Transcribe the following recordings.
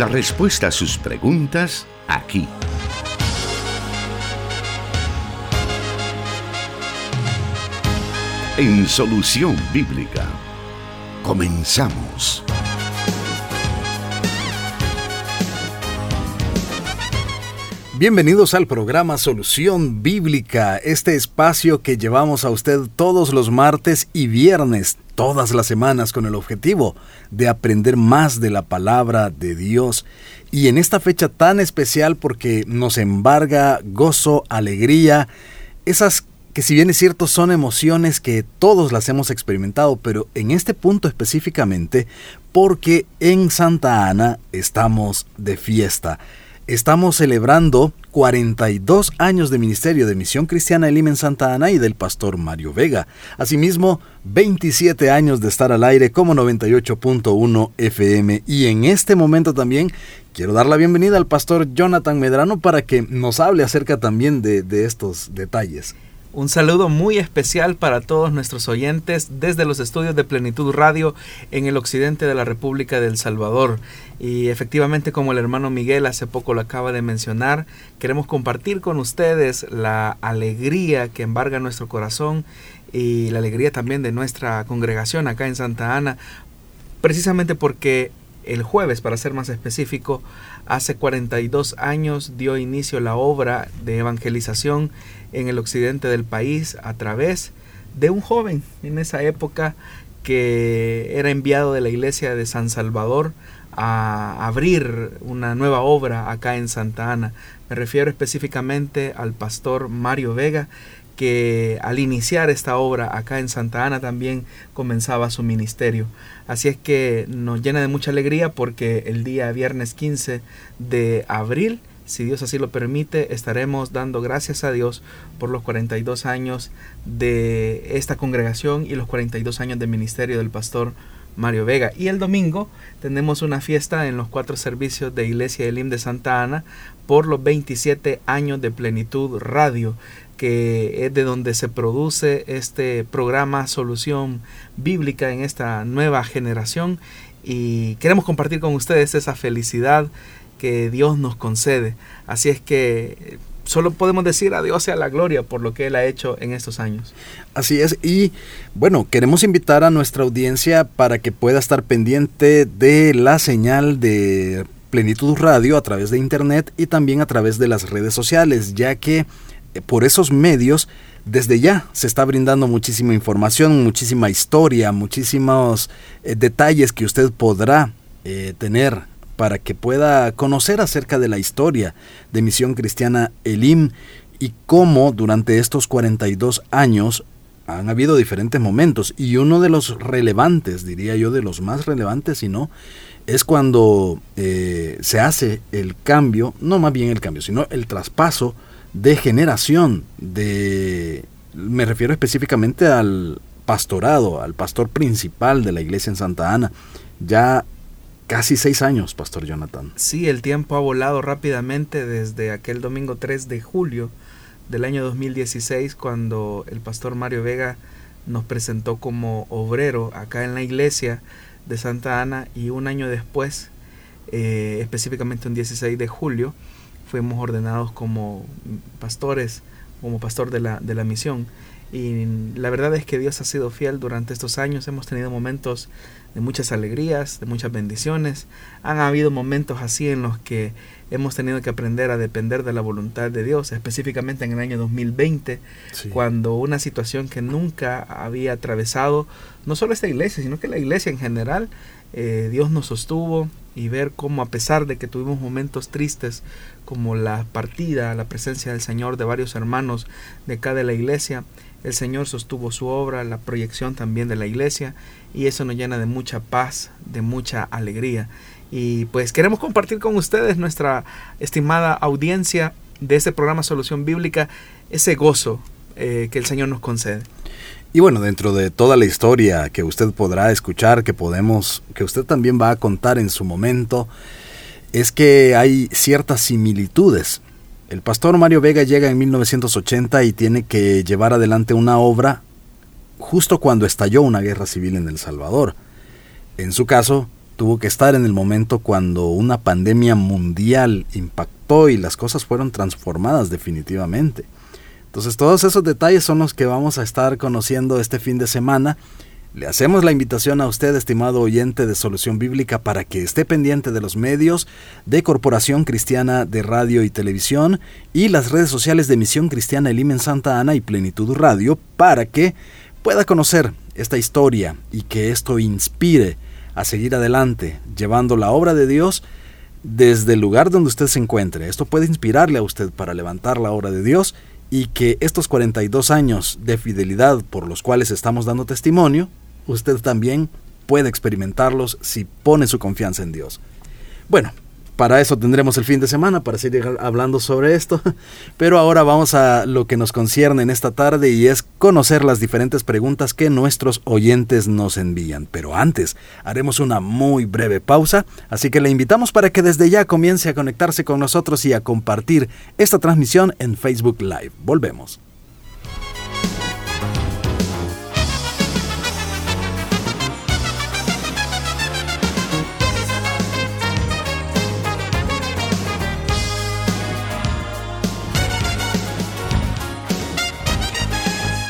La respuesta a sus preguntas aquí. En Solución Bíblica. Comenzamos. Bienvenidos al programa Solución Bíblica, este espacio que llevamos a usted todos los martes y viernes, todas las semanas, con el objetivo de aprender más de la palabra de Dios. Y en esta fecha tan especial porque nos embarga gozo, alegría, esas que si bien es cierto son emociones que todos las hemos experimentado, pero en este punto específicamente porque en Santa Ana estamos de fiesta estamos celebrando 42 años de ministerio de Misión Cristiana Elim en Santa Ana y del pastor Mario Vega. Asimismo, 27 años de estar al aire como 98.1 FM. Y en este momento también quiero dar la bienvenida al pastor Jonathan Medrano para que nos hable acerca también de, de estos detalles. Un saludo muy especial para todos nuestros oyentes desde los estudios de Plenitud Radio en el occidente de la República del Salvador. Y efectivamente, como el hermano Miguel hace poco lo acaba de mencionar, queremos compartir con ustedes la alegría que embarga nuestro corazón y la alegría también de nuestra congregación acá en Santa Ana, precisamente porque el jueves, para ser más específico, hace 42 años dio inicio la obra de evangelización en el occidente del país a través de un joven en esa época que era enviado de la iglesia de San Salvador a abrir una nueva obra acá en Santa Ana. Me refiero específicamente al pastor Mario Vega, que al iniciar esta obra acá en Santa Ana también comenzaba su ministerio. Así es que nos llena de mucha alegría porque el día viernes 15 de abril, si Dios así lo permite, estaremos dando gracias a Dios por los 42 años de esta congregación y los 42 años de ministerio del pastor Mario Vega. Y el domingo tenemos una fiesta en los cuatro servicios de Iglesia Elim de Santa Ana por los 27 años de Plenitud Radio que es de donde se produce este programa Solución Bíblica en esta nueva generación y queremos compartir con ustedes esa felicidad que Dios nos concede. Así es que solo podemos decir a Dios sea la gloria por lo que Él ha hecho en estos años. Así es, y bueno, queremos invitar a nuestra audiencia para que pueda estar pendiente de la señal de Plenitud Radio a través de Internet y también a través de las redes sociales, ya que por esos medios, desde ya se está brindando muchísima información, muchísima historia, muchísimos eh, detalles que usted podrá eh, tener para que pueda conocer acerca de la historia de Misión Cristiana Elim y cómo durante estos 42 años han habido diferentes momentos y uno de los relevantes, diría yo, de los más relevantes, si no, es cuando eh, se hace el cambio, no más bien el cambio, sino el traspaso de generación de me refiero específicamente al pastorado, al pastor principal de la iglesia en Santa Ana. Ya casi seis años, Pastor Jonathan. Sí, el tiempo ha volado rápidamente desde aquel domingo 3 de julio del año 2016, cuando el pastor Mario Vega nos presentó como obrero acá en la iglesia de Santa Ana y un año después, eh, específicamente un 16 de julio, fuimos ordenados como pastores, como pastor de la, de la misión. Y la verdad es que Dios ha sido fiel durante estos años. Hemos tenido momentos de muchas alegrías, de muchas bendiciones. Han habido momentos así en los que hemos tenido que aprender a depender de la voluntad de Dios, específicamente en el año 2020, cuando una situación que nunca había atravesado, no solo esta iglesia, sino que la iglesia en general, eh, Dios nos sostuvo y ver cómo a pesar de que tuvimos momentos tristes como la partida, la presencia del Señor de varios hermanos de cada la iglesia, el Señor sostuvo su obra, la proyección también de la iglesia y eso nos llena de mucha paz, de mucha alegría. Y pues queremos compartir con ustedes, nuestra estimada audiencia de este programa Solución Bíblica, ese gozo eh, que el Señor nos concede. Y bueno, dentro de toda la historia que usted podrá escuchar, que podemos, que usted también va a contar en su momento, es que hay ciertas similitudes. El pastor Mario Vega llega en 1980 y tiene que llevar adelante una obra justo cuando estalló una guerra civil en El Salvador. En su caso, tuvo que estar en el momento cuando una pandemia mundial impactó y las cosas fueron transformadas definitivamente. Entonces todos esos detalles son los que vamos a estar conociendo este fin de semana. Le hacemos la invitación a usted, estimado oyente de Solución Bíblica, para que esté pendiente de los medios de Corporación Cristiana de Radio y Televisión y las redes sociales de Misión Cristiana Elimen Santa Ana y Plenitud Radio para que pueda conocer esta historia y que esto inspire a seguir adelante, llevando la obra de Dios desde el lugar donde usted se encuentre. Esto puede inspirarle a usted para levantar la obra de Dios y que estos 42 años de fidelidad por los cuales estamos dando testimonio, usted también puede experimentarlos si pone su confianza en Dios. Bueno, para eso tendremos el fin de semana para seguir hablando sobre esto. Pero ahora vamos a lo que nos concierne en esta tarde y es conocer las diferentes preguntas que nuestros oyentes nos envían. Pero antes haremos una muy breve pausa, así que le invitamos para que desde ya comience a conectarse con nosotros y a compartir esta transmisión en Facebook Live. Volvemos.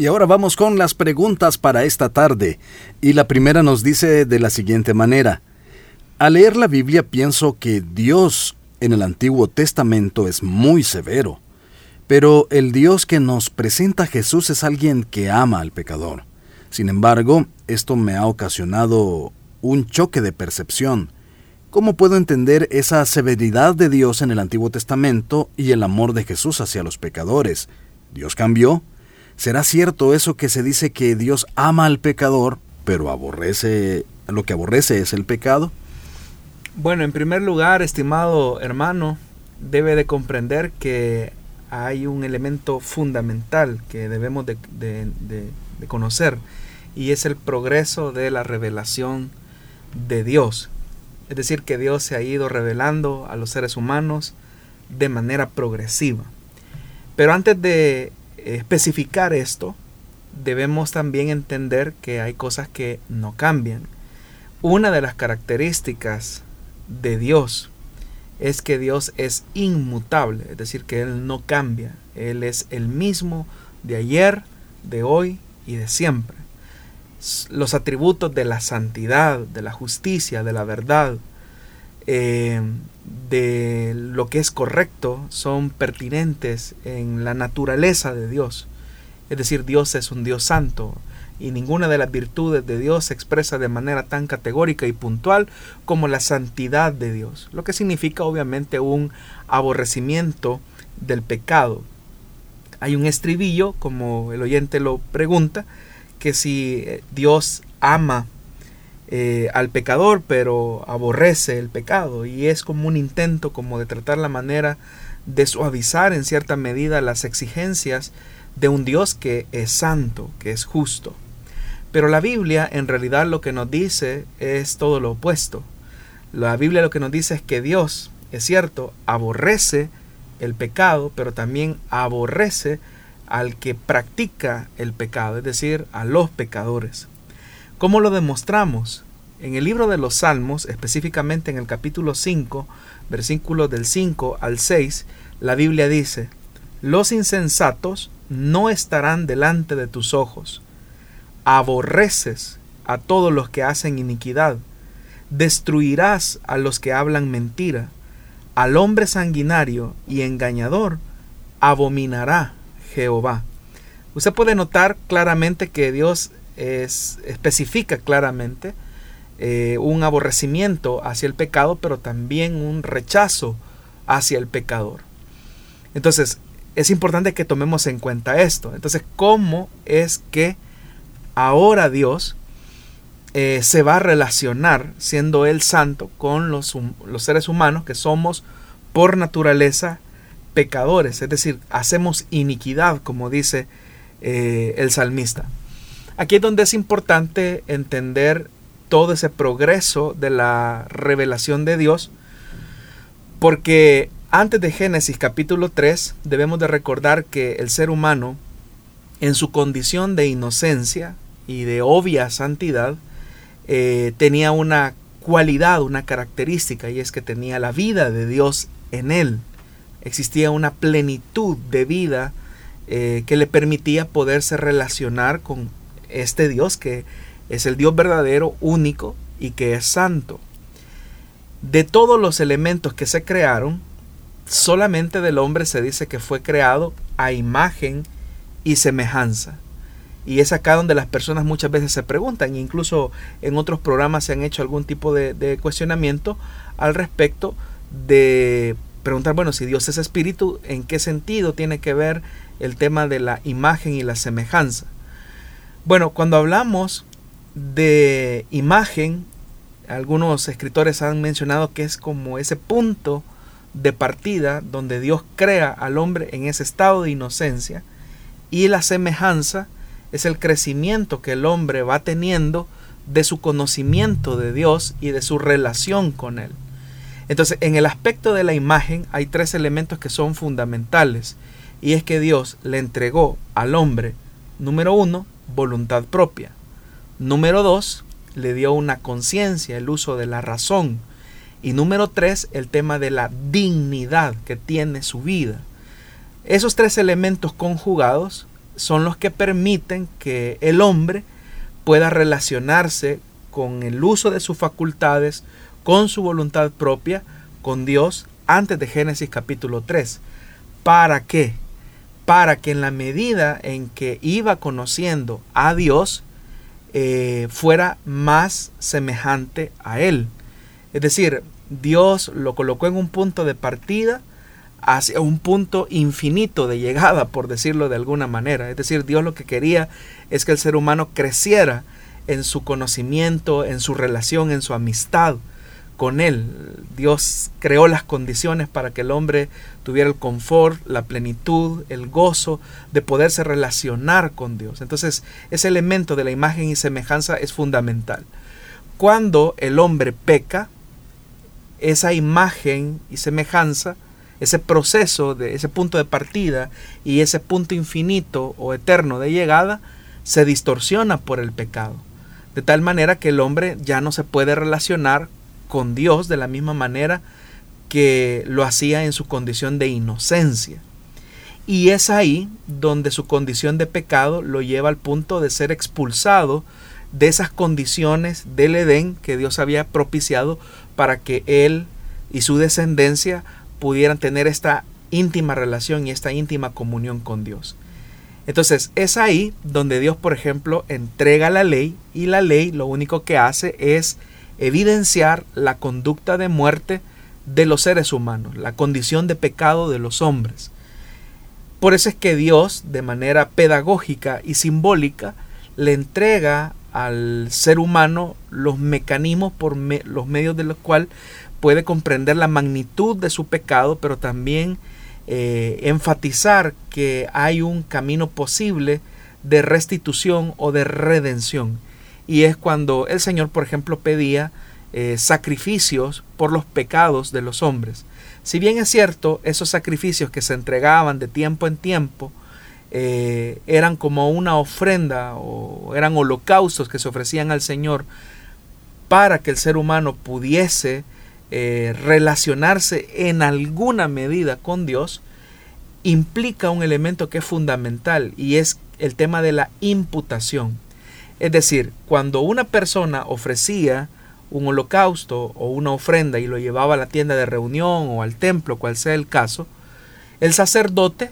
Y ahora vamos con las preguntas para esta tarde. Y la primera nos dice de la siguiente manera. Al leer la Biblia pienso que Dios en el Antiguo Testamento es muy severo, pero el Dios que nos presenta Jesús es alguien que ama al pecador. Sin embargo, esto me ha ocasionado un choque de percepción. ¿Cómo puedo entender esa severidad de Dios en el Antiguo Testamento y el amor de Jesús hacia los pecadores? ¿Dios cambió? ¿Será cierto eso que se dice que Dios ama al pecador, pero aborrece lo que aborrece es el pecado? Bueno, en primer lugar, estimado hermano, debe de comprender que hay un elemento fundamental que debemos de, conocer y es el progreso de la revelación de Dios. Es decir, que Dios se ha ido revelando a los seres humanos de manera progresiva. Pero antes de especificar esto, debemos también entender que hay cosas que no cambian. Una de las características de Dios es que Dios es inmutable, es decir, que Él no cambia. Él es el mismo de ayer, de hoy y de siempre. Los atributos de la santidad, de la justicia, de la verdad, eh, de lo que es correcto son pertinentes en la naturaleza de Dios. Es decir, Dios es un Dios santo y ninguna de las virtudes de Dios se expresa de manera tan categórica y puntual como la santidad de Dios, lo que significa obviamente un aborrecimiento del pecado. Hay un estribillo, como el oyente lo pregunta, que si Dios ama eh, al pecador, pero aborrece el pecado y es como un intento como de tratar la manera de suavizar en cierta medida las exigencias de un Dios que es santo, que es justo. Pero la Biblia en realidad lo que nos dice es todo lo opuesto. La Biblia lo que nos dice es que Dios, es cierto, aborrece el pecado, pero también aborrece al que practica el pecado, es decir, a los pecadores. ¿Cómo lo demostramos? En el libro de los Salmos, específicamente en el capítulo 5, versículos del 5 al 6, la Biblia dice, Los insensatos no estarán delante de tus ojos. Aborreces a todos los que hacen iniquidad. Destruirás a los que hablan mentira. Al hombre sanguinario y engañador abominará Jehová. Usted puede notar claramente que Dios especifica claramente eh, un aborrecimiento hacia el pecado, pero también un rechazo hacia el pecador. Entonces, es importante que tomemos en cuenta esto. Entonces, ¿cómo es que ahora Dios eh, se va a relacionar, siendo Él santo, con los, los seres humanos que somos por naturaleza pecadores, es decir, hacemos iniquidad, como dice eh, el salmista. Aquí es donde es importante entender todo ese progreso de la revelación de Dios, porque antes de Génesis capítulo 3 debemos de recordar que el ser humano, en su condición de inocencia y de obvia santidad, eh, tenía una cualidad, una característica, y es que tenía la vida de Dios en él. Existía una plenitud de vida eh, que le permitía poderse relacionar con este Dios que es el Dios verdadero, único y que es santo. De todos los elementos que se crearon, solamente del hombre se dice que fue creado a imagen y semejanza. Y es acá donde las personas muchas veces se preguntan, incluso en otros programas se han hecho algún tipo de, cuestionamiento al respecto de preguntar, bueno, si Dios es espíritu, ¿en qué sentido tiene que ver el tema de la imagen y la semejanza? Bueno, cuando hablamos de imagen, algunos escritores han mencionado que es como ese punto de partida donde Dios crea al hombre en ese estado de inocencia y la semejanza es el crecimiento que el hombre va teniendo de su conocimiento de Dios y de su relación con Él. Entonces, en el aspecto de la imagen hay tres elementos que son fundamentales. Y es que Dios le entregó al hombre, número uno, voluntad propia. Número dos, le dio una conciencia, el uso de la razón. Y número tres, el tema de la dignidad que tiene su vida. Esos tres elementos conjugados son los que permiten que el hombre pueda relacionarse con el uso de sus facultades, con su voluntad propia, con Dios, antes de Génesis capítulo 3. ¿Para qué? Para que en la medida en que iba conociendo a Dios, eh, fuera más semejante a Él. Es decir, Dios lo colocó en un punto de partida hacia un punto infinito de llegada, por decirlo de alguna manera. Es decir, Dios lo que quería es que el ser humano creciera en su conocimiento, en su relación, en su amistad con Él. Dios creó las condiciones para que el hombre tuviera el confort, la plenitud, el gozo de poderse relacionar con Dios. Entonces, ese elemento de la imagen y semejanza es fundamental. Cuando el hombre peca, esa imagen y semejanza ese proceso, de ese punto de partida y ese punto infinito o eterno de llegada se distorsiona por el pecado. De tal manera que el hombre ya no se puede relacionar con Dios de la misma manera que lo hacía en su condición de inocencia. Y es ahí donde su condición de pecado lo lleva al punto de ser expulsado de esas condiciones del Edén que Dios había propiciado para que él y su descendencia pudieran tener esta íntima relación y esta íntima comunión con Dios. Entonces es ahí donde Dios, por ejemplo, entrega la ley y la ley lo único que hace es evidenciar la conducta de muerte de los seres humanos, la condición de pecado de los hombres. Por eso es que Dios, de manera pedagógica y simbólica, le entrega al ser humano los mecanismos por los medios de los cuales puede comprender la magnitud de su pecado, pero también eh, enfatizar que hay un camino posible de restitución o de redención. Y es cuando el Señor, por ejemplo, pedía eh, sacrificios por los pecados de los hombres. Si bien es cierto, esos sacrificios que se entregaban de tiempo en tiempo eh, eran como una ofrenda o eran holocaustos que se ofrecían al Señor para que el ser humano pudiese eh, relacionarse en alguna medida con Dios, implica un elemento que es fundamental y es el tema de la imputación. Es decir, cuando una persona ofrecía un holocausto o una ofrenda y lo llevaba a la tienda de reunión o al templo, cual sea el caso, el sacerdote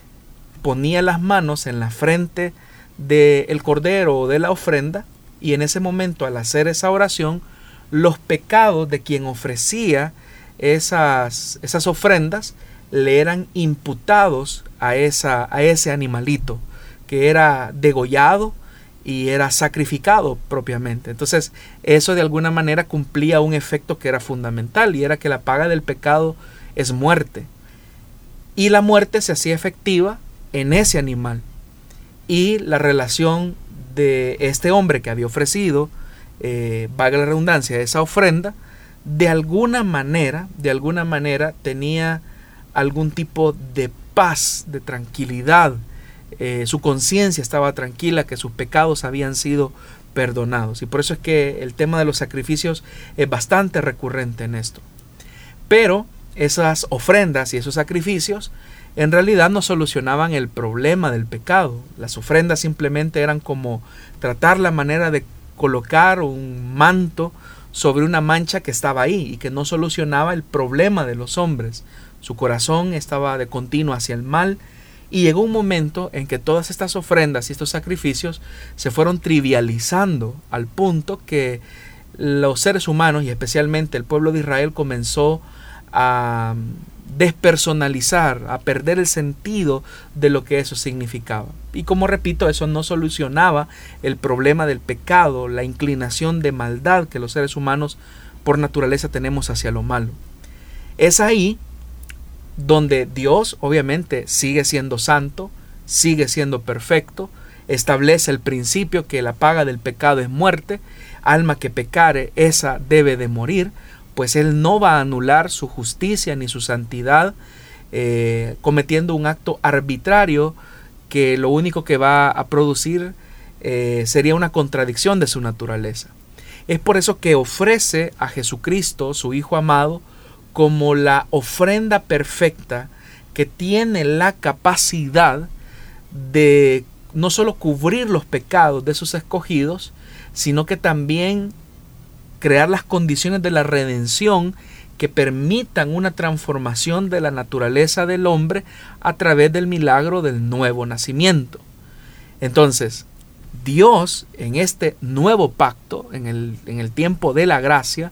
ponía las manos en la frente del cordero o de la ofrenda y en ese momento al hacer esa oración los pecados de quien ofrecía esas, esas ofrendas le eran imputados a, esa, a ese animalito que era degollado y era sacrificado propiamente. Entonces eso de alguna manera cumplía un efecto que era fundamental y era que la paga del pecado es muerte. Y la muerte se hacía efectiva en ese animal. Y la relación de este hombre que había ofrecido, eh, valga la redundancia, esa ofrenda, de alguna manera, de alguna manera tenía algún tipo de paz, de tranquilidad. Eh, su conciencia estaba tranquila, que sus pecados habían sido perdonados. Y por eso es que el tema de los sacrificios es bastante recurrente en esto. Pero esas ofrendas y esos sacrificios en realidad no solucionaban el problema del pecado. Las ofrendas simplemente eran como tratar la manera de colocar un manto sobre una mancha que estaba ahí y que no solucionaba el problema de los hombres. Su corazón estaba de continuo hacia el mal y llegó un momento en que todas estas ofrendas y estos sacrificios se fueron trivializando al punto que los seres humanos y especialmente el pueblo de Israel comenzó a despersonalizar, a perder el sentido de lo que eso significaba. Y como repito, eso no solucionaba el problema del pecado, la inclinación de maldad que los seres humanos por naturaleza tenemos hacia lo malo. Es ahí donde Dios obviamente sigue siendo santo, sigue siendo perfecto, establece el principio que la paga del pecado es muerte, alma que pecare, esa debe de morir, pues Él no va a anular su justicia ni su santidad eh, cometiendo un acto arbitrario que lo único que va a producir eh, sería una contradicción de su naturaleza. Es por eso que ofrece a Jesucristo, su Hijo amado, como la ofrenda perfecta que tiene la capacidad de no solo cubrir los pecados de sus escogidos, sino que también crear las condiciones de la redención que permitan una transformación de la naturaleza del hombre a través del milagro del nuevo nacimiento. Entonces, Dios en este nuevo pacto, en el, en el tiempo de la gracia,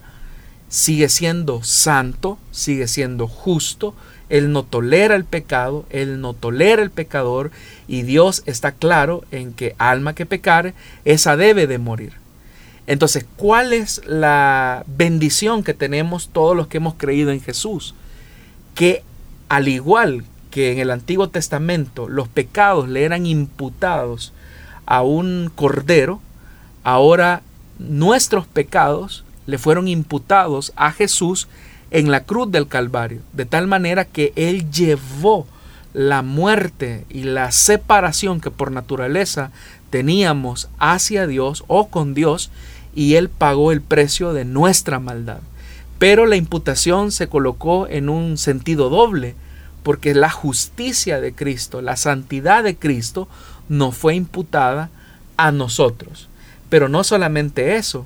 sigue siendo santo, sigue siendo justo, Él no tolera el pecado, Él no tolera el pecador y Dios está claro en que alma que pecare, esa debe de morir. Entonces, ¿cuál es la bendición que tenemos todos los que hemos creído en Jesús? Que al igual que en el Antiguo Testamento los pecados le eran imputados a un cordero, ahora nuestros pecados le fueron imputados a Jesús en la cruz del Calvario, de tal manera que Él llevó la muerte y la separación que por naturaleza teníamos hacia Dios o con Dios y Él pagó el precio de nuestra maldad. Pero la imputación se colocó en un sentido doble, porque la justicia de Cristo, la santidad de Cristo, no fue imputada a nosotros. Pero no solamente eso,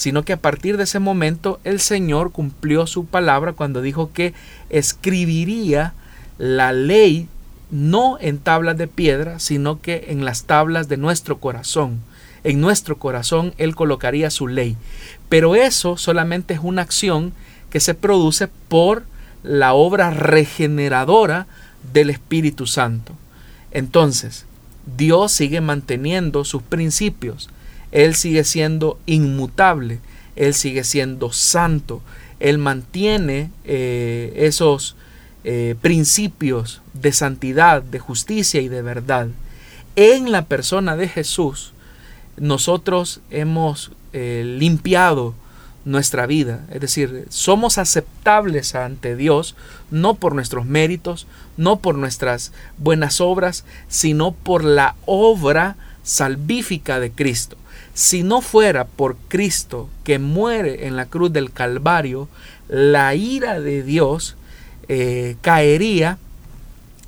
sino que a partir de ese momento el Señor cumplió su palabra cuando dijo que escribiría la ley no en tablas de piedra, sino que en las tablas de nuestro corazón en nuestro corazón Él colocaría su ley. Pero eso solamente es una acción que se produce por la obra regeneradora del Espíritu Santo. Entonces, Dios sigue manteniendo sus principios. Él sigue siendo inmutable. Él sigue siendo santo. Él mantiene eh, esos eh, principios de santidad, de justicia y de verdad. En la persona de Jesús, nosotros hemos eh, limpiado nuestra vida. Es decir, somos aceptables ante Dios no por nuestros méritos, no por nuestras buenas obras, sino por la obra salvífica de Cristo. Si no fuera por Cristo que muere en la cruz del Calvario, la ira de Dios eh, caería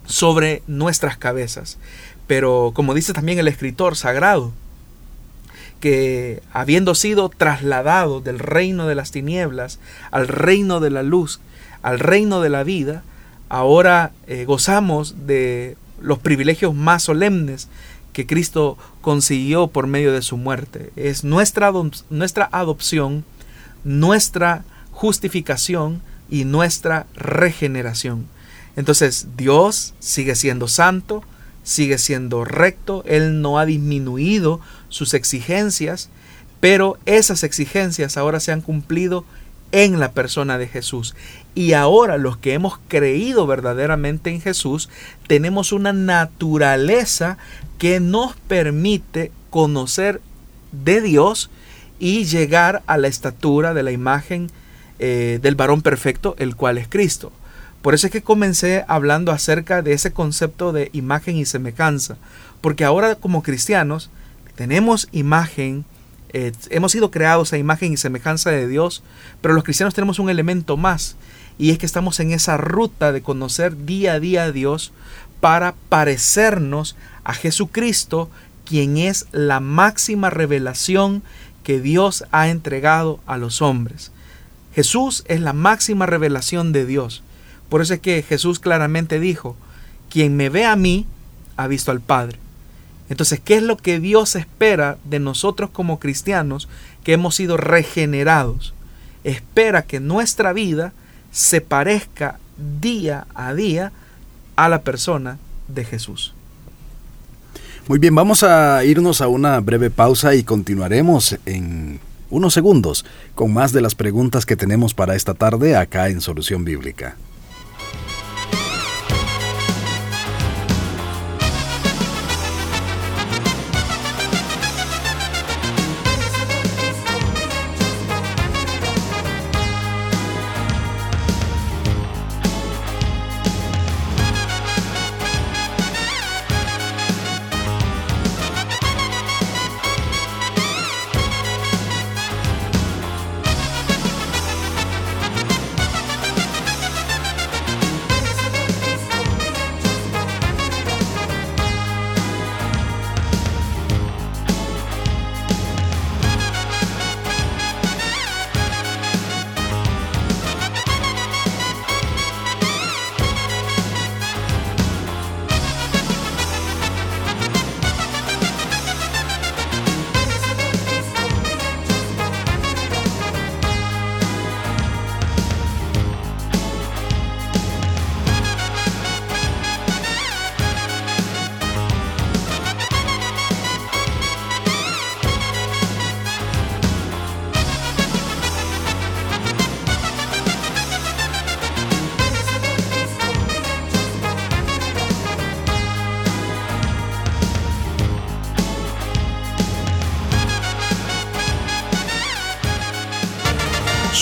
sobre nuestras cabezas. Pero como dice también el escritor sagrado, que habiendo sido trasladado del reino de las tinieblas al reino de la luz, al reino de la vida, ahora eh, gozamos de los privilegios más solemnes que Cristo consiguió por medio de su muerte. Es nuestra, nuestra adopción, nuestra justificación y nuestra regeneración. Entonces Dios sigue siendo santo, sigue siendo recto, Él no ha disminuido sus exigencias, pero esas exigencias ahora se han cumplido en la persona de Jesús. Y ahora los que hemos creído verdaderamente en Jesús, tenemos una naturaleza que nos permite conocer de Dios y llegar a la estatura de la imagen eh, del varón perfecto, el cual es Cristo. Por eso es que comencé hablando acerca de ese concepto de imagen y semejanza, porque ahora como cristianos tenemos imagen, eh, hemos sido creados a imagen y semejanza de Dios, pero los cristianos tenemos un elemento más, y es que estamos en esa ruta de conocer día a día a Dios para parecernos a Jesucristo, quien es la máxima revelación que Dios ha entregado a los hombres. Jesús es la máxima revelación de Dios. Por eso es que Jesús claramente dijo, quien me ve a mí, ha visto al Padre. Entonces, ¿qué es lo que Dios espera de nosotros como cristianos que hemos sido regenerados? Espera que nuestra vida se parezca día a día a la persona de Jesús. Muy bien, vamos a irnos a una breve pausa y continuaremos en unos segundos con más de las preguntas que tenemos para esta tarde acá en Solución Bíblica.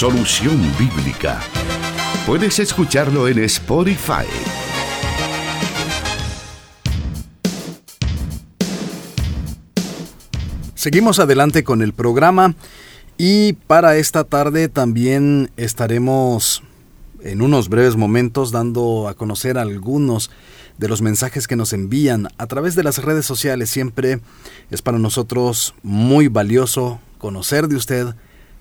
Solución Bíblica. Puedes escucharlo en Spotify. Seguimos adelante con el programa y para esta tarde también estaremos en unos breves momentos dando a conocer algunos de los mensajes que nos envían a través de las redes sociales. Siempre es para nosotros muy valioso conocer de usted,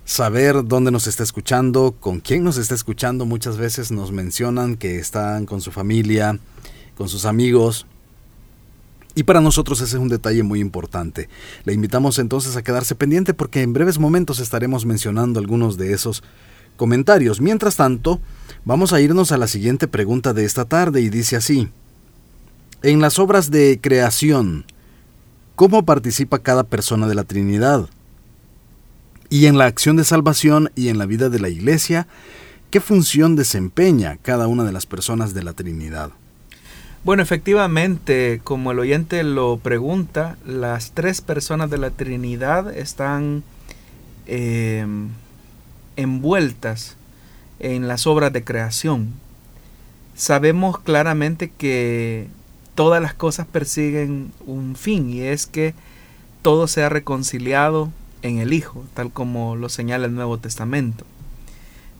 saber dónde nos está escuchando, con quién nos está escuchando. Muchas veces nos mencionan que están con su familia, con sus amigos. Y para nosotros ese es un detalle muy importante. Le invitamos entonces a quedarse pendiente porque en breves momentos estaremos mencionando algunos de esos comentarios. Mientras tanto, vamos a irnos a la siguiente pregunta de esta tarde y dice así. En las obras de creación, ¿cómo participa cada persona de la Trinidad? Y en la acción de salvación y en la vida de la Iglesia, ¿qué función desempeña cada una de las personas de la Trinidad? Bueno, efectivamente, como el oyente lo pregunta, las tres personas de la Trinidad están em, envueltas en las obras de creación. Sabemos claramente que todas las cosas persiguen un fin y es que todo sea reconciliado en el Hijo, tal como lo señala el Nuevo Testamento.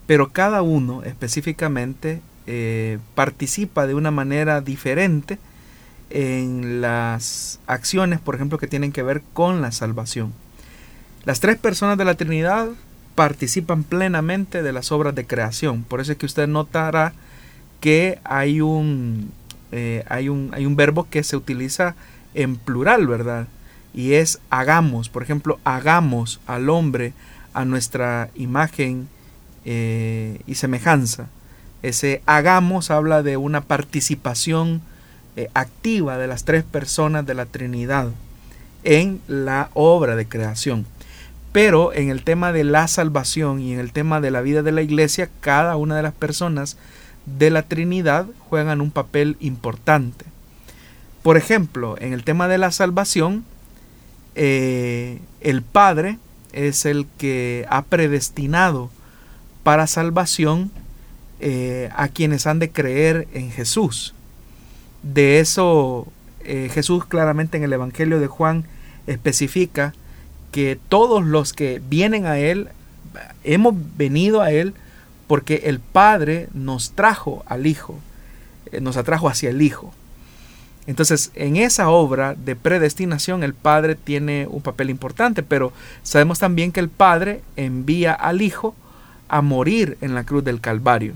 Pero cada uno específicamente eh, participa de una manera diferente en las acciones, por ejemplo, que tienen que ver con la salvación. Las tres personas de la Trinidad participan plenamente de las obras de creación. Por eso es que usted notará que hay un, eh, hay un, hay un verbo que se utiliza en plural, ¿verdad? Y es hagamos, por ejemplo, hagamos al hombre a nuestra imagen eh, y semejanza. Ese hagamos habla de una participación eh, activa de las tres personas de la Trinidad en la obra de creación. Pero en el tema de la salvación y en el tema de la vida de la iglesia, cada una de las personas de la Trinidad juegan un papel importante. Por ejemplo, en el tema de la salvación, eh, el Padre es el que ha predestinado para salvación eh, a quienes han de creer en Jesús. De eso eh, Jesús claramente en el Evangelio de Juan especifica que todos los que vienen a Él, hemos venido a Él porque el Padre nos trajo al Hijo, nos atrajo hacia el Hijo. Entonces, en esa obra de predestinación, el Padre tiene un papel importante, pero sabemos también que el Padre envía al Hijo a morir en la cruz del Calvario.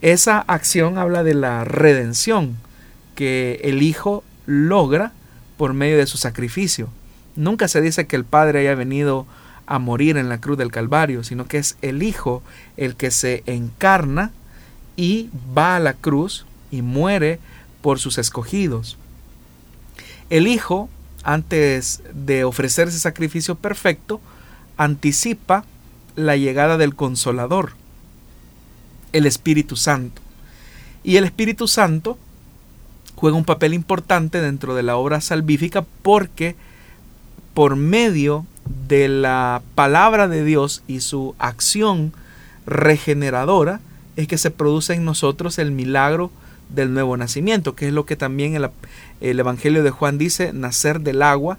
Esa acción habla de la redención que el Hijo logra por medio de su sacrificio. Nunca se dice que el Padre haya venido a morir en la cruz del Calvario, sino que es el Hijo el que se encarna y va a la cruz y muere por sus escogidos. El Hijo, antes de ofrecer ese sacrificio perfecto, anticipa la llegada del Consolador, el Espíritu Santo. Y el Espíritu Santo juega un papel importante dentro de la obra salvífica porque por medio de la palabra de Dios y su acción regeneradora es que se produce en nosotros el milagro del nuevo nacimiento, que es lo que también el, el, Evangelio de Juan dice, nacer del agua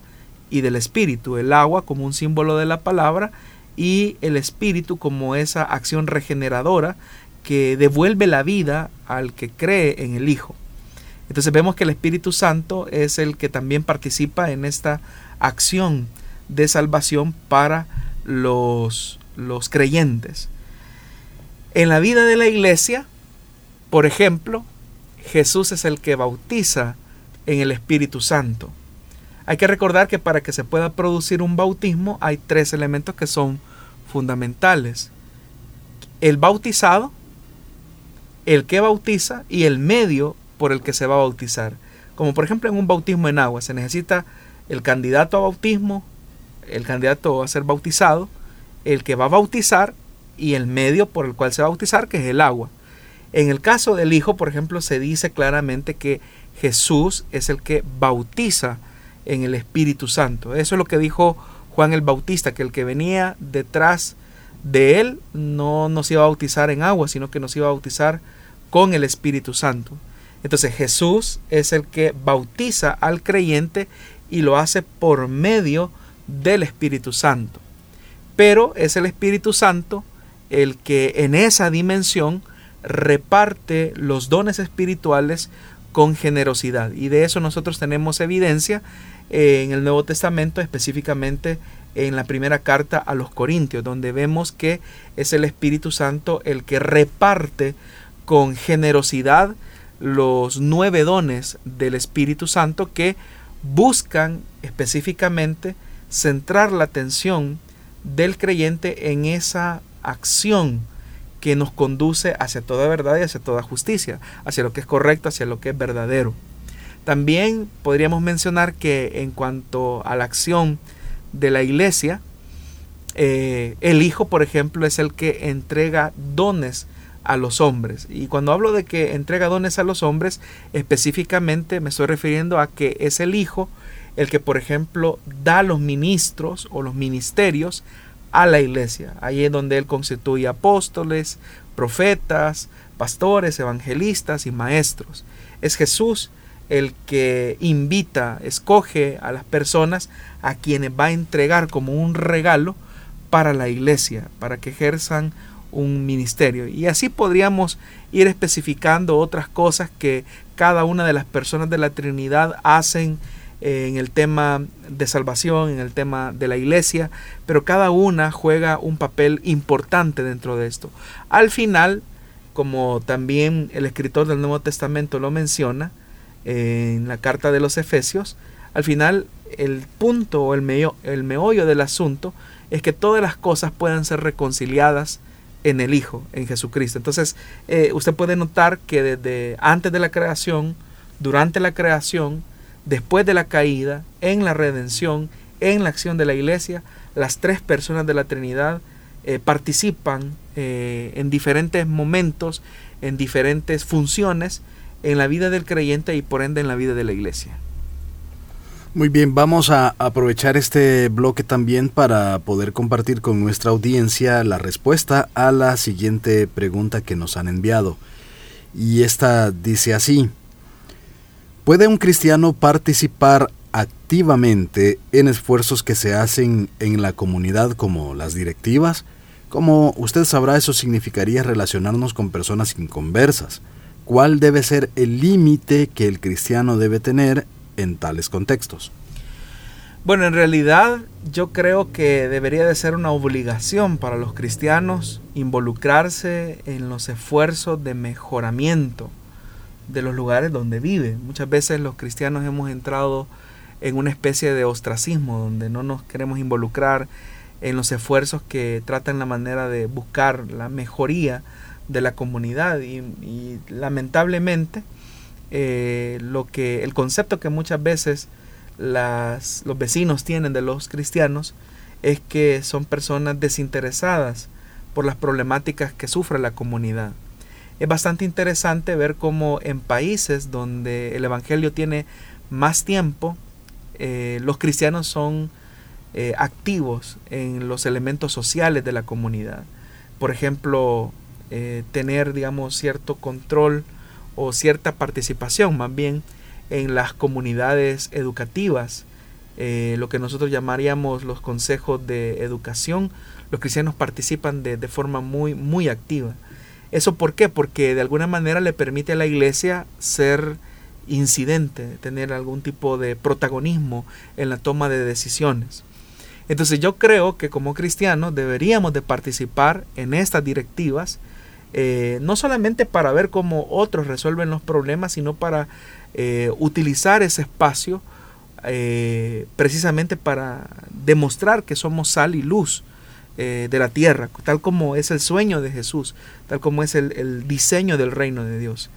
y del Espíritu. El agua como un símbolo de la palabra y el Espíritu como esa acción regeneradora que devuelve la vida al que cree en el Hijo. Entonces vemos que el Espíritu Santo es el que también participa en esta acción de salvación para los, los creyentes. En la vida de la iglesia, por ejemplo, Jesús es el que bautiza en el Espíritu Santo. Hay que recordar que para que se pueda producir un bautismo hay tres elementos que son fundamentales. El bautizado, el que bautiza y el medio por el que se va a bautizar. Como por ejemplo en un bautismo en agua, se necesita el candidato a bautismo, el candidato a ser bautizado, el que va a bautizar y el medio por el cual se va a bautizar, que es el agua. En el caso del Hijo, por ejemplo, se dice claramente que Jesús es el que bautiza en el Espíritu Santo. Eso es lo que dijo Juan el Bautista, que el que venía detrás de él no nos iba a bautizar en agua, sino que nos iba a bautizar con el Espíritu Santo. Entonces Jesús es el que bautiza al creyente y lo hace por medio del Espíritu Santo. Pero es el Espíritu Santo el que en esa dimensión reparte los dones espirituales con generosidad. Y de eso nosotros tenemos evidencia en el Nuevo Testamento, específicamente en la primera carta a los Corintios, donde vemos que es el Espíritu Santo el que reparte con generosidad los nueve dones del Espíritu Santo que buscan específicamente centrar la atención del creyente en esa acción que nos conduce hacia toda verdad y hacia toda justicia, hacia lo que es correcto, hacia lo que es verdadero. También podríamos mencionar que en cuanto a la acción de la iglesia, eh, el Hijo, por ejemplo, es el que entrega dones a los hombres. Y cuando hablo de que entrega dones a los hombres, específicamente me estoy refiriendo a que es el Hijo el que, por ejemplo, da los ministros o los ministerios a la iglesia. Ahí es donde Él constituye apóstoles, profetas, pastores, evangelistas y maestros. Es Jesús el que invita, escoge a las personas a quienes va a entregar como un regalo para la iglesia, para que ejerzan un ministerio. Y así podríamos ir especificando otras cosas que cada una de las personas de la Trinidad hacen en el tema de salvación, en el tema de la iglesia, pero cada una juega un papel importante dentro de esto. Al final, como también el escritor del Nuevo Testamento lo menciona en la carta de los Efesios, al final el punto o el, meollo, el meollo del asunto es que todas las cosas puedan ser reconciliadas en el Hijo, en Jesucristo. Entonces, eh, usted puede notar que desde antes de la creación, durante la creación, después de la caída, en la redención, en la acción de la iglesia, las tres personas de la Trinidad eh, participan eh, en diferentes momentos, en diferentes funciones en la vida del creyente y por ende en la vida de la iglesia. Muy bien, vamos a aprovechar este bloque también para poder compartir con nuestra audiencia la respuesta a la siguiente pregunta que nos han enviado. Y esta dice así, ¿puede un cristiano participar activamente en esfuerzos que se hacen en la comunidad como las directivas? Como usted sabrá, eso significaría relacionarnos con personas inconversas. ¿Cuál debe ser el límite que el cristiano debe tener en tales contextos? Bueno, en realidad yo creo que debería de ser una obligación para los cristianos involucrarse en los esfuerzos de mejoramiento de los lugares donde vive. Muchas veces los cristianos hemos entrado en una especie de ostracismo donde no nos queremos involucrar en los esfuerzos que tratan la manera de buscar la mejoría de la comunidad y, lamentablemente eh, lo que el concepto que muchas veces las, los vecinos tienen de los cristianos es que son personas desinteresadas por las problemáticas que sufre la comunidad. Es bastante interesante ver cómo en países donde el Evangelio tiene más tiempo, eh, los cristianos son eh, activos en los elementos sociales de la comunidad. Por ejemplo, eh, tener, digamos, cierto control o cierta participación más bien en las comunidades educativas, lo que nosotros llamaríamos los consejos de educación, los cristianos participan de, de, forma muy, muy activa. ¿Eso por qué? Porque de alguna manera le permite a la iglesia ser incidente, tener algún tipo de protagonismo en la toma de decisiones. Entonces yo creo que como cristianos deberíamos de participar en estas directivas, eh, no solamente para ver cómo otros resuelven los problemas, sino para eh, utilizar ese espacio eh, precisamente para demostrar que somos sal y luz de la tierra, tal como es el sueño de Jesús, tal como es el, el diseño del reino de Dios.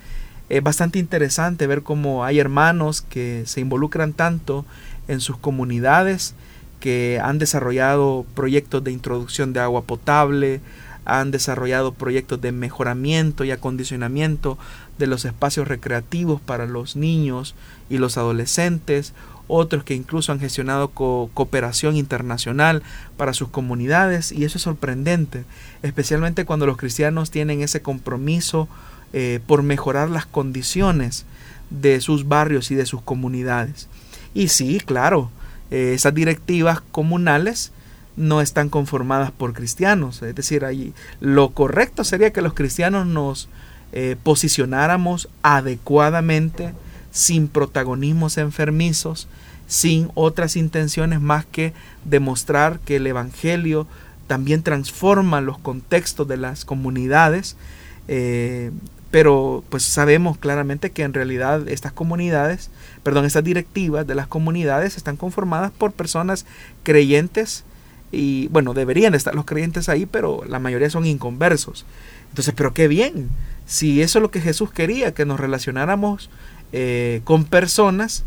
Es bastante interesante ver cómo hay hermanos que se involucran tanto en sus comunidades, que han desarrollado proyectos de introducción de agua potable, han desarrollado proyectos de mejoramiento y acondicionamiento de los espacios recreativos para los niños y los adolescentes, otros que incluso han gestionado cooperación internacional para sus comunidades y eso es sorprendente, especialmente cuando los cristianos tienen ese compromiso eh, por mejorar las condiciones de sus barrios y de sus comunidades. Y sí, claro, eh, esas directivas comunales no están conformadas por cristianos. Es decir, ahí lo correcto sería que los cristianos nos eh, posicionáramos adecuadamente, sin protagonismos enfermizos, sin otras intenciones más que demostrar que el Evangelio también transforma los contextos de las comunidades. Eh, pero pues sabemos claramente que en realidad estas comunidades, perdón, estas directivas de las comunidades están conformadas por personas creyentes y bueno, deberían estar los creyentes ahí, pero la mayoría son inconversos. Entonces, pero qué bien, si eso es lo que Jesús quería, que nos relacionáramos eh, con personas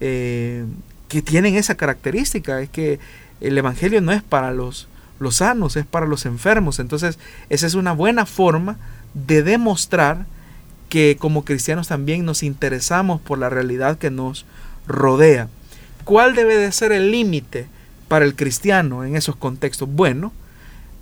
eh, que tienen esa característica, es que el Evangelio no es para los, los sanos, es para los enfermos. Entonces, esa es una buena forma de demostrar que como cristianos también nos interesamos por la realidad que nos rodea. ¿Cuál debe de ser el límite para el cristiano en esos contextos? Bueno,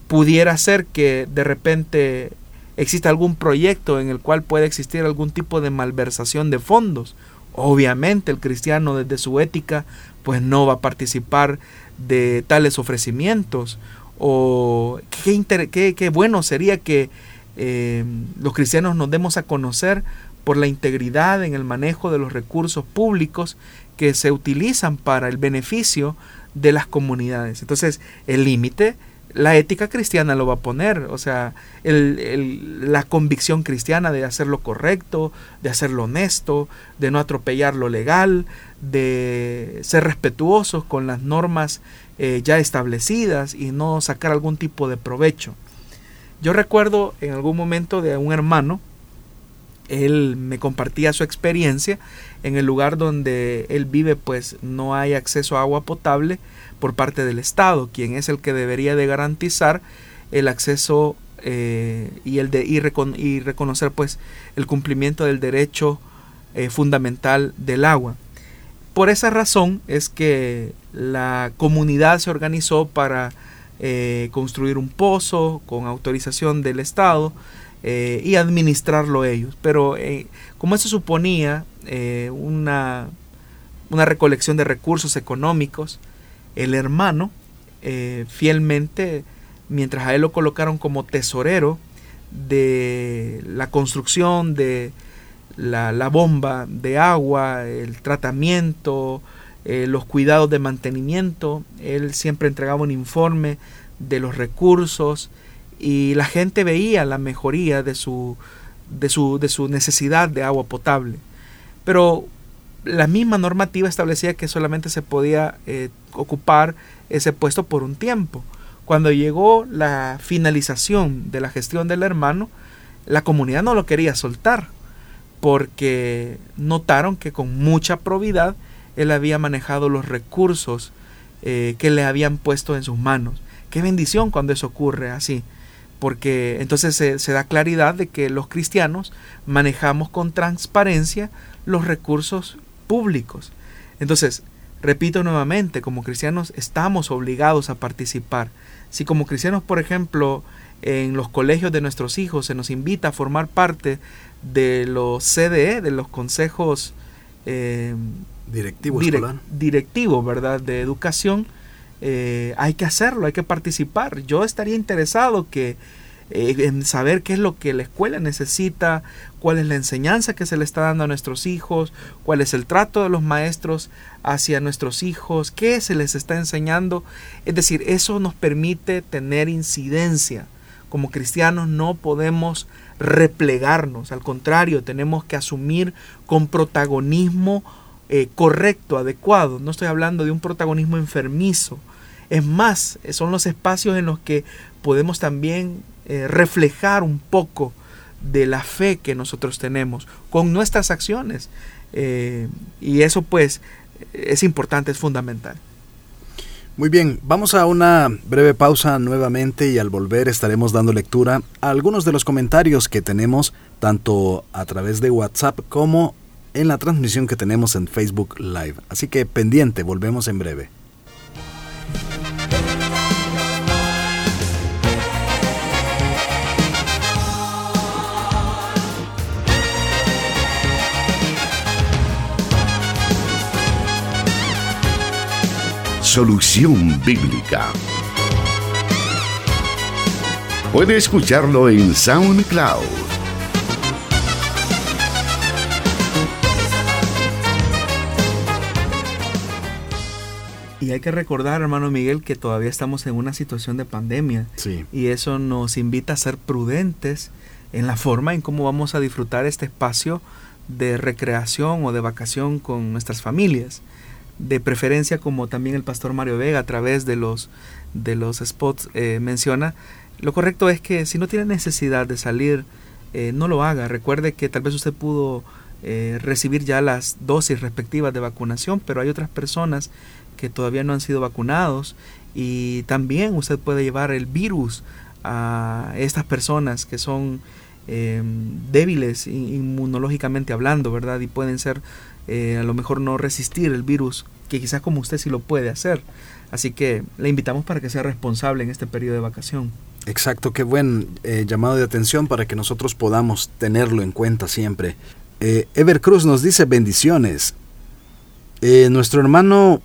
pudiera ser que de repente exista algún proyecto en el cual puede existir algún tipo de malversación de fondos. Obviamente el cristiano desde su ética pues no va a participar de tales ofrecimientos. O qué, qué, bueno sería que eh, los cristianos nos demos a conocer por la integridad en el manejo de los recursos públicos que se utilizan para el beneficio de las comunidades. Entonces, el límite, la ética cristiana lo va a poner, o sea, la convicción cristiana de hacer lo correcto, de hacer lo honesto, de no atropellar lo legal, de ser respetuosos con las normas eh, ya establecidas y no sacar algún tipo de provecho. Yo recuerdo en algún momento de un hermano él me compartía su experiencia en el lugar donde él vive pues no hay acceso a agua potable por parte del Estado, quien es el que debería de garantizar el acceso eh, y, el de, y, reconocer pues el cumplimiento del derecho eh, fundamental del agua. Por esa razón es que la comunidad se organizó para eh, construir un pozo con autorización del Estado y administrarlo ellos. Pero como eso suponía una, una recolección de recursos económicos, el hermano fielmente mientras a él lo colocaron como tesorero de la construcción de la, bomba de agua, el tratamiento, eh, los cuidados de mantenimiento. Él siempre entregaba un informe de los recursos y la gente veía la mejoría de su, de su, de su necesidad de agua potable. Pero la misma normativa establecía que solamente se podía eh, ocupar ese puesto por un tiempo. Cuando llegó la finalización de la gestión del hermano, la comunidad no lo quería soltar porque notaron que con mucha probidad él había manejado los recursos eh, que le habían puesto en sus manos. Qué bendición cuando eso ocurre así, porque entonces se, se da claridad de que los cristianos manejamos con transparencia los recursos públicos. Entonces, repito nuevamente, como cristianos estamos obligados a participar si como cristianos, por ejemplo, en los colegios de nuestros hijos se nos invita a formar parte de los CDE, de los consejos eh, directivos, directivo, ¿verdad? De educación, eh, hay que hacerlo, hay que participar. Yo estaría interesado que eh, en saber qué es lo que la escuela necesita, cuál es la enseñanza que se le está dando a nuestros hijos, cuál es el trato de los maestros hacia nuestros hijos, qué se les está enseñando. Es decir, eso nos permite tener incidencia. Como cristianos no podemos replegarnos, al contrario, tenemos que asumir con protagonismo eh, correcto, adecuado. No estoy hablando de un protagonismo enfermizo. Es más, son los espacios en los que podemos también eh, reflejar un poco de la fe que nosotros tenemos con nuestras acciones. Eh, y eso pues es importante, es fundamental. Muy bien, vamos a una breve pausa nuevamente y al volver estaremos dando lectura a algunos de los comentarios que tenemos tanto a través de WhatsApp como en la transmisión que tenemos en Facebook Live. Así que pendiente, volvemos en breve. Solución Bíblica. Puede escucharlo en SoundCloud. Y hay que recordar, hermano Miguel, que todavía estamos en una situación de pandemia. Sí. Y eso nos invita a ser prudentes en la forma en cómo vamos a disfrutar este espacio de recreación o de vacación con nuestras familias de preferencia como también el pastor Mario Vega a través de los, de los spots eh, menciona, lo correcto es que si no tiene necesidad de salir, eh, no lo haga. Recuerde que tal vez usted pudo eh, recibir ya las dosis respectivas de vacunación, pero hay otras personas que todavía no han sido vacunados y también usted puede llevar el virus a estas personas que son débiles inmunológicamente hablando, ¿verdad? Y pueden ser eh, a lo mejor no resistir el virus, que quizás como usted sí lo puede hacer. Así que le invitamos para que sea responsable en este periodo de vacación. Exacto, qué buen eh, llamado de atención para que nosotros podamos tenerlo en cuenta siempre. Eh, Ever Cruz nos dice bendiciones. nuestro hermano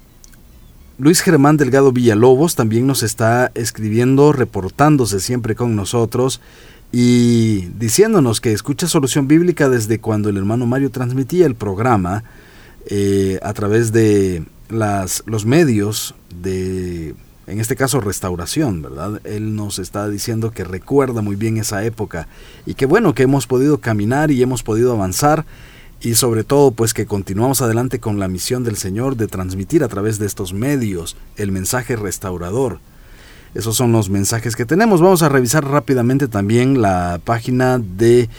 Luis Germán Delgado Villalobos también nos está escribiendo, reportándose siempre con nosotros y diciéndonos que escucha Solución Bíblica desde cuando el hermano Mario transmitía el programa eh, a través de las, los medios de, en este caso, restauración, ¿verdad? Él nos está diciendo que recuerda muy bien esa época y que bueno, que hemos podido caminar y hemos podido avanzar y sobre todo pues que continuamos adelante con la misión del Señor de transmitir a través de estos medios el mensaje restaurador esos son los mensajes que tenemos. Vamos a revisar rápidamente también la página de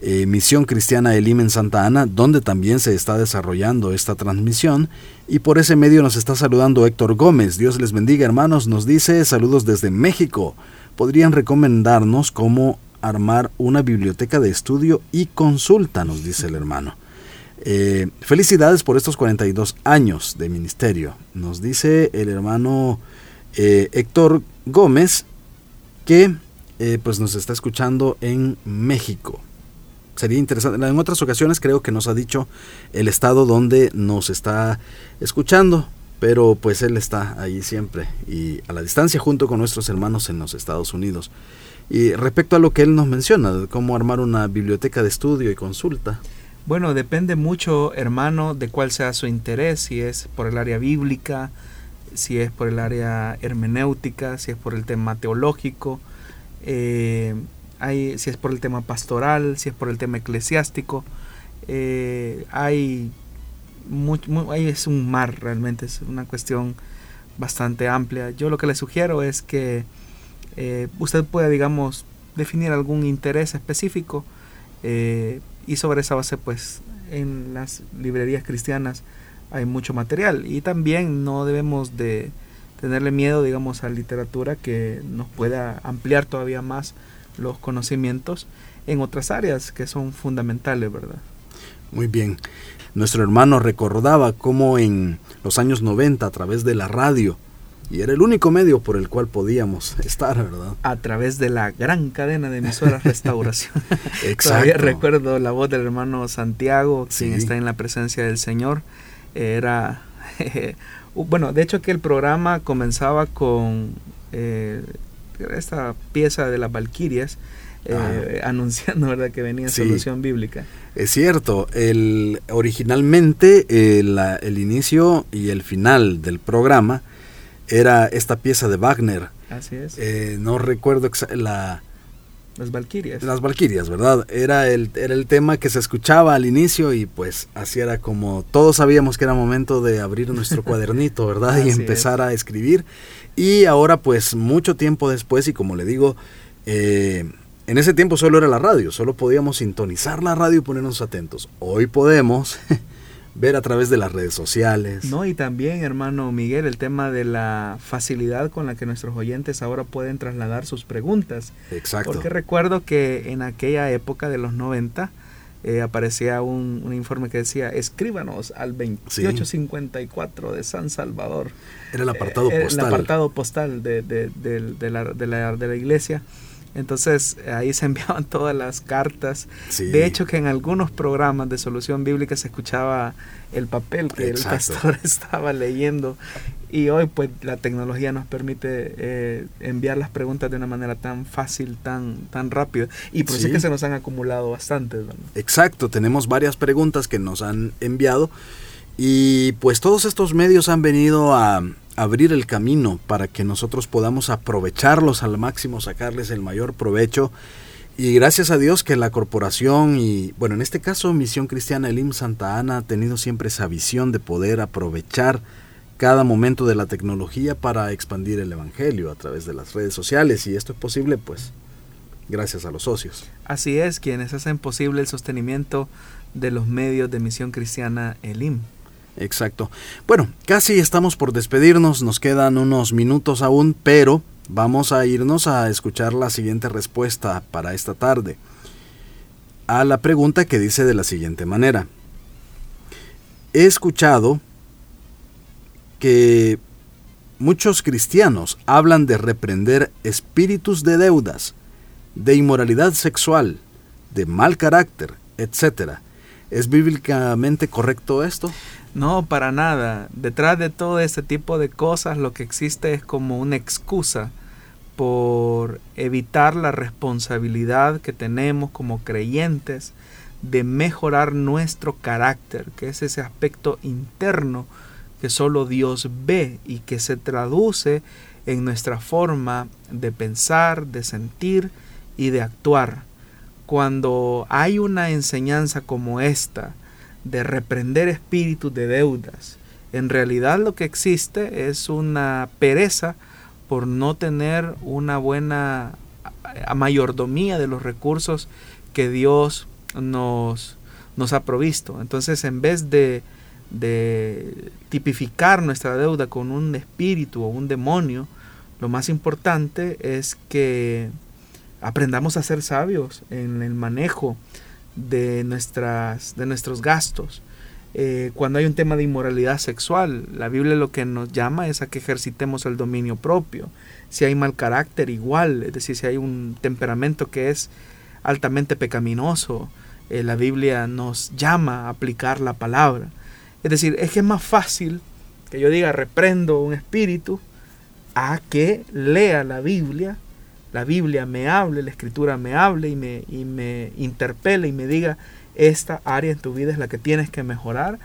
eh, Misión Cristiana Elim en Santa Ana, donde también se está desarrollando esta transmisión. Y por ese medio nos está saludando Héctor Gómez. Dios les bendiga hermanos, nos dice saludos desde México. ¿Podrían recomendarnos cómo armar una biblioteca de estudio y consulta? Nos dice el hermano. Eh, felicidades por estos 42 años de ministerio. Nos dice el hermano eh, Héctor Gómez que eh, pues nos está escuchando en México. Sería interesante. En otras ocasiones creo que nos ha dicho el estado donde nos está escuchando, pero pues él está ahí siempre y a la distancia junto con nuestros hermanos en los Estados Unidos. Y respecto a lo que él nos menciona, cómo armar una biblioteca de estudio y consulta. Bueno, depende mucho, hermano, de cuál sea su interés, si es por el área bíblica, si es por el área hermenéutica, si es por el tema teológico, eh, hay, si es por el tema pastoral, si es por el tema eclesiástico. Eh, hay, es un mar realmente, es una cuestión bastante amplia. Yo lo que le sugiero es que eh, usted pueda, digamos, definir algún interés específico y sobre esa base, pues, en las librerías cristianas hay mucho material y también no debemos de tenerle miedo, digamos, a literatura que nos pueda ampliar todavía más los conocimientos en otras áreas que son fundamentales, ¿verdad? Muy bien. Nuestro hermano recordaba cómo en los años 90 a través de la radio, y era el único medio por el cual podíamos estar, ¿verdad? A través de la gran cadena de emisoras Restauración. Exacto. Todavía recuerdo la voz del hermano Santiago, quien está en la presencia del Señor era... bueno, de hecho que el programa comenzaba con eh, esta pieza de las Valquirias, eh, anunciando ¿verdad? que venía solución bíblica. Es cierto, el, originalmente el, el, inicio y el final del programa era esta pieza de Wagner. Así es. Eh, no recuerdo la, las Valquirias. Las Valquirias, ¿verdad? Era el, era el tema que se escuchaba al inicio y pues así era como todos sabíamos que era momento de abrir nuestro cuadernito, ¿verdad? y empezar a escribir. Y ahora pues mucho tiempo después y como le digo, eh, en ese tiempo solo era la radio, solo podíamos sintonizar la radio y ponernos atentos. Hoy podemos ver a través de las redes sociales. No, y también, hermano Miguel, el tema de la facilidad con la que nuestros oyentes ahora pueden trasladar sus preguntas. Exacto. Porque recuerdo que en aquella época de los 90 eh, aparecía un, informe que decía, escríbanos al 2854 de San Salvador. Era el apartado postal. Eh, el apartado postal de, de, de, la, de, la, de la iglesia. Entonces ahí se enviaban todas las cartas. De hecho que en algunos programas de solución bíblica se escuchaba el papel que el pastor estaba leyendo. Y hoy pues la tecnología nos permite eh, enviar las preguntas de una manera tan fácil, tan, tan rápida. Y por eso es que se nos han acumulado bastantes. Exacto, tenemos varias preguntas que nos han enviado. Y pues todos estos medios han venido a, abrir el camino para que nosotros podamos aprovecharlos al máximo, sacarles el mayor provecho. Y gracias a Dios que la corporación y, bueno, en este caso Misión Cristiana Elim Santa Ana ha tenido siempre esa visión de poder aprovechar cada momento de la tecnología para expandir el Evangelio a través de las redes sociales. Y esto es posible, pues, gracias a los socios. Así es, quienes hacen posible el sostenimiento de los medios de Misión Cristiana Elim. Exacto. Bueno, casi estamos por despedirnos, nos quedan unos minutos aún, pero vamos a irnos a escuchar la siguiente respuesta para esta tarde. A la pregunta que dice de la siguiente manera. He escuchado que muchos cristianos hablan de reprender espíritus de deudas, de inmoralidad sexual, de mal carácter, etc. ¿Es bíblicamente correcto esto? No, para nada. Detrás de todo este tipo de cosas lo que existe es como una excusa por evitar la responsabilidad que tenemos como creyentes de mejorar nuestro carácter, que es ese aspecto interno que solo Dios ve y que se traduce en nuestra forma de pensar, de sentir y de actuar. Cuando hay una enseñanza como esta, de reprender espíritus de deudas. En realidad lo que existe es una pereza por no tener una buena mayordomía de los recursos que Dios nos, nos ha provisto. Entonces, en vez de, de tipificar nuestra deuda con un espíritu o un demonio, lo más importante es que aprendamos a ser sabios en el manejo de, nuestras, de nuestros gastos. Eh, cuando hay un tema de inmoralidad sexual, la Biblia lo que nos llama es a que ejercitemos el dominio propio. Si hay mal carácter, igual, es decir, si hay un temperamento que es altamente pecaminoso, eh, la Biblia nos llama a aplicar la palabra. Es decir, es que es más fácil que yo diga reprendo un espíritu a que lea la Biblia, la Biblia me hable, la escritura me hable y me, y interpele y me diga esta área en tu vida es la que tienes que mejorar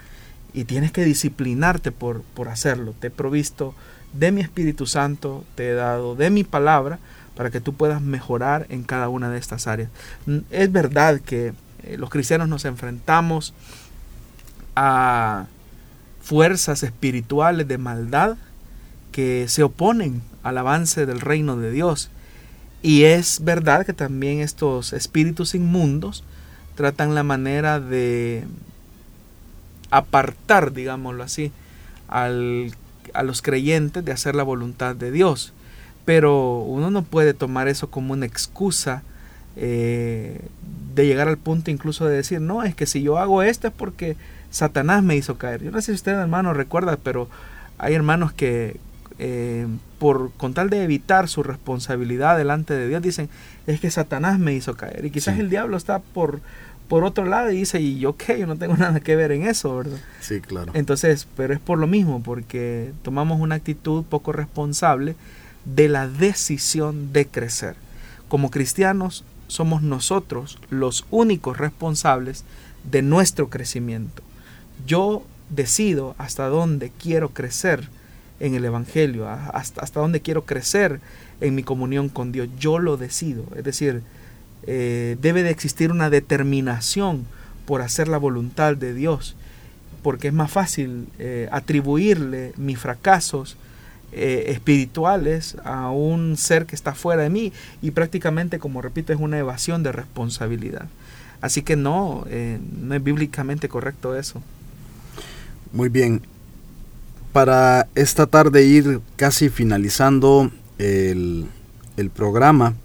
y tienes que disciplinarte por, por hacerlo. Te he provisto de mi Espíritu Santo, te he dado de mi palabra para que tú puedas mejorar en cada una de estas áreas. Es verdad que eh, los cristianos nos enfrentamos a fuerzas espirituales de maldad que se oponen al avance del reino de Dios. Y es verdad que también estos espíritus inmundos tratan la manera de apartar, digámoslo así, al, a los creyentes de hacer la voluntad de Dios. Pero uno no puede tomar eso como una excusa eh, de llegar al punto incluso de decir, no, es que si yo hago esto es porque Satanás me hizo caer. Yo no sé si usted, hermano, recuerda, pero hay hermanos que eh, por con tal de evitar su responsabilidad delante de Dios dicen, es que Satanás me hizo caer. Y quizás el diablo está por por otro lado y dice, ¿y yo qué? Yo no tengo nada que ver en eso, ¿verdad? Sí, claro. Entonces, pero es por lo mismo, porque tomamos una actitud poco responsable de la decisión de crecer. Como cristianos, somos nosotros los únicos responsables de nuestro crecimiento. Yo decido hasta dónde quiero crecer en el Evangelio, hasta, hasta dónde quiero crecer en mi comunión con Dios. Yo lo decido. Es decir, eh, debe de existir una determinación por hacer la voluntad de Dios, porque es más fácil eh, atribuirle mis fracasos eh, espirituales a un ser que está fuera de mí y prácticamente, como repito, es una evasión de responsabilidad. Así que no, no es bíblicamente correcto eso. Muy bien. Para esta tarde ir casi finalizando el, el programa,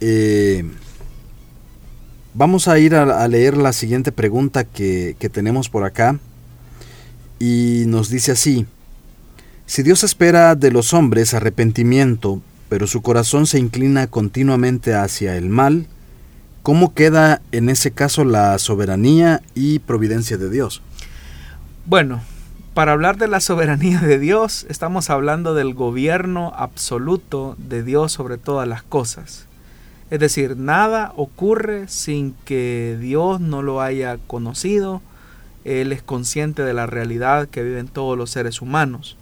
eh, vamos a ir a, leer la siguiente pregunta que, que tenemos por acá. Y nos dice así, si Dios espera de los hombres arrepentimiento, pero su corazón se inclina continuamente hacia el mal, ¿cómo queda en ese caso la soberanía y providencia de Dios? Bueno, para hablar de la soberanía de Dios, estamos hablando del gobierno absoluto de Dios sobre todas las cosas. Es decir, nada ocurre sin que Dios no lo haya conocido. Él es consciente de la realidad que viven todos los seres humanos.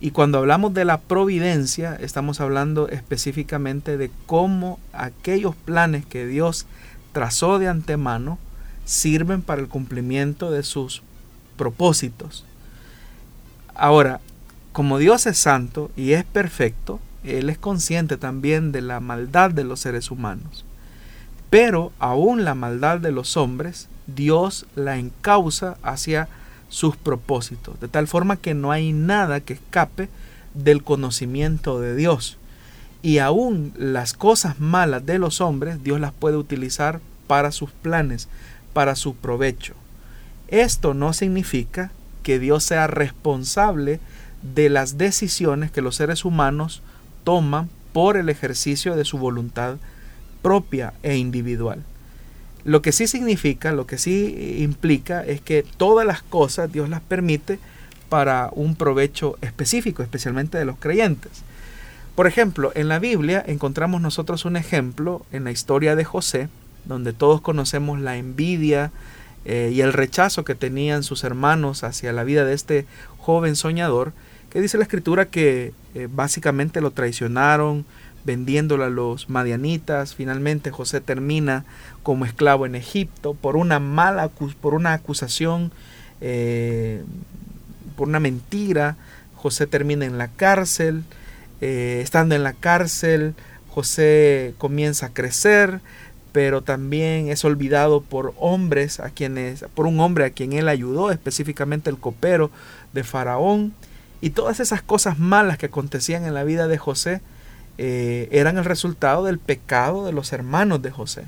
Y cuando hablamos de la providencia, estamos hablando específicamente de cómo aquellos planes que Dios trazó de antemano sirven para el cumplimiento de sus propósitos. Ahora, como Dios es santo y es perfecto, él es consciente también de la maldad de los seres humanos. Pero aún la maldad de los hombres, Dios la encausa hacia sus propósitos, de tal forma que no hay nada que escape del conocimiento de Dios. Y aún las cosas malas de los hombres, Dios las puede utilizar para sus planes, para su provecho. Esto no significa que Dios sea responsable de las decisiones que los seres humanos toma por el ejercicio de su voluntad propia e individual. Lo que sí significa, lo que sí implica es que todas las cosas Dios las permite para un provecho específico, especialmente de los creyentes. Por ejemplo, en la Biblia encontramos nosotros un ejemplo en la historia de José, donde todos conocemos la envidia eh, y el rechazo que tenían sus hermanos hacia la vida de este joven soñador, que dice la escritura que eh, básicamente lo traicionaron, vendiéndolo a los madianitas. Finalmente José termina como esclavo en Egipto por una mala, por una acusación, eh, por una mentira. José termina en la cárcel. Estando en la cárcel, José comienza a crecer, pero también es olvidado por hombres a quienes, por un hombre a quien él ayudó, específicamente el copero de Faraón. Y todas esas cosas malas que acontecían en la vida de José eh, eran el resultado del pecado de los hermanos de José.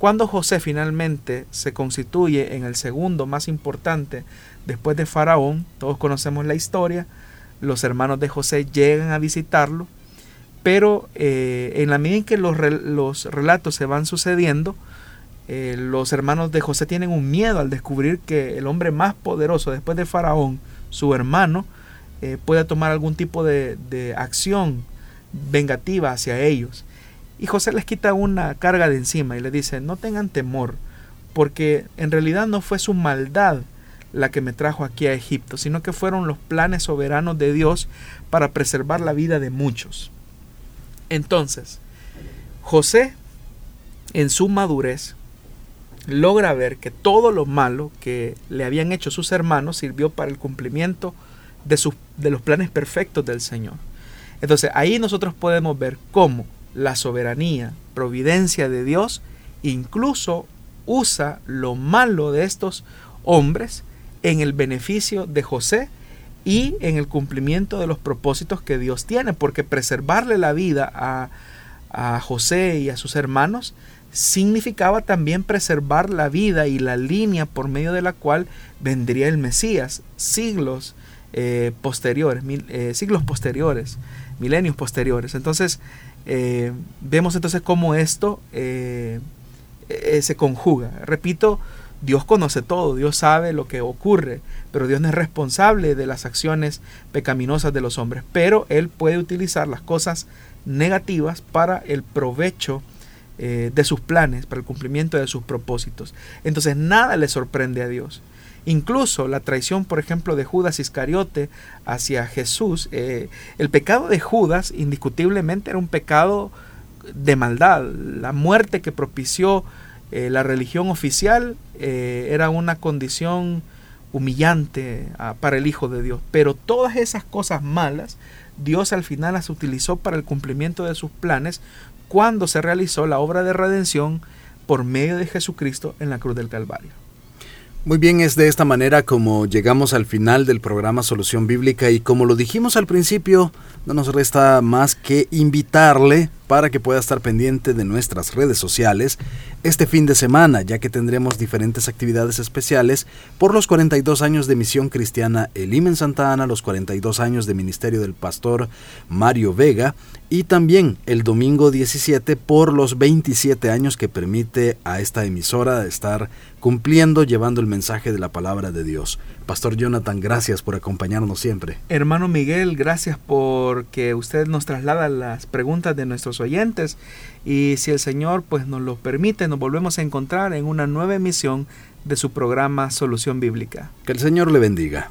Cuando José finalmente se constituye en el segundo más importante después de Faraón, todos conocemos la historia, los hermanos de José llegan a visitarlo pero eh, en la medida en que los, los relatos se van sucediendo, eh, los hermanos de José tienen un miedo al descubrir que el hombre más poderoso después de Faraón, su hermano, eh, pueda tomar algún tipo de, de, acción vengativa hacia ellos. Y José les quita una carga de encima y les dice, no tengan temor, porque en realidad no fue su maldad la que me trajo aquí a Egipto, sino que fueron los planes soberanos de Dios para preservar la vida de muchos. Entonces, José, en su madurez, logra ver que todo lo malo que le habían hecho sus hermanos sirvió para el cumplimiento de, de los planes perfectos del Señor. Entonces ahí nosotros podemos ver cómo la soberanía, providencia de Dios, incluso usa lo malo de estos hombres en el beneficio de José y en el cumplimiento de los propósitos que Dios tiene, porque preservarle la vida a, a José y a sus hermanos significaba también preservar la vida y la línea por medio de la cual vendría el Mesías, siglos eh, posteriores, mil, eh, siglos posteriores, milenios posteriores. Entonces, eh, vemos entonces cómo esto se conjuga. Repito, Dios conoce todo, Dios sabe lo que ocurre, pero Dios no es responsable de las acciones pecaminosas de los hombres, pero Él puede utilizar las cosas negativas para el provecho eh, de sus planes, para el cumplimiento de sus propósitos. Entonces nada le sorprende a Dios. Incluso la traición, por ejemplo, de Judas Iscariote hacia Jesús, eh, el pecado de Judas indiscutiblemente era un pecado de maldad. La muerte que propició eh, la religión oficial era una condición humillante para el Hijo de Dios. Pero todas esas cosas malas, Dios al final las utilizó para el cumplimiento de sus planes cuando se realizó la obra de redención por medio de Jesucristo en la cruz del Calvario. Muy bien, es de esta manera como llegamos al final del programa Solución Bíblica y como lo dijimos al principio, no nos resta más que invitarle para que pueda estar pendiente de nuestras redes sociales este fin de semana, ya que tendremos diferentes actividades especiales por los 42 años de Misión Cristiana Elim en Santa Ana, los 42 años de Ministerio del Pastor Mario Vega y también el domingo 17 por los 27 años que permite a esta emisora estar cumpliendo, llevando el mensaje de la palabra de Dios. Pastor Jonathan, gracias por acompañarnos siempre. Hermano Miguel, gracias porque usted nos traslada las preguntas de nuestros oyentes y si el Señor pues nos lo permite, nos volvemos a encontrar en una nueva emisión de su programa Solución Bíblica. Que el Señor le bendiga.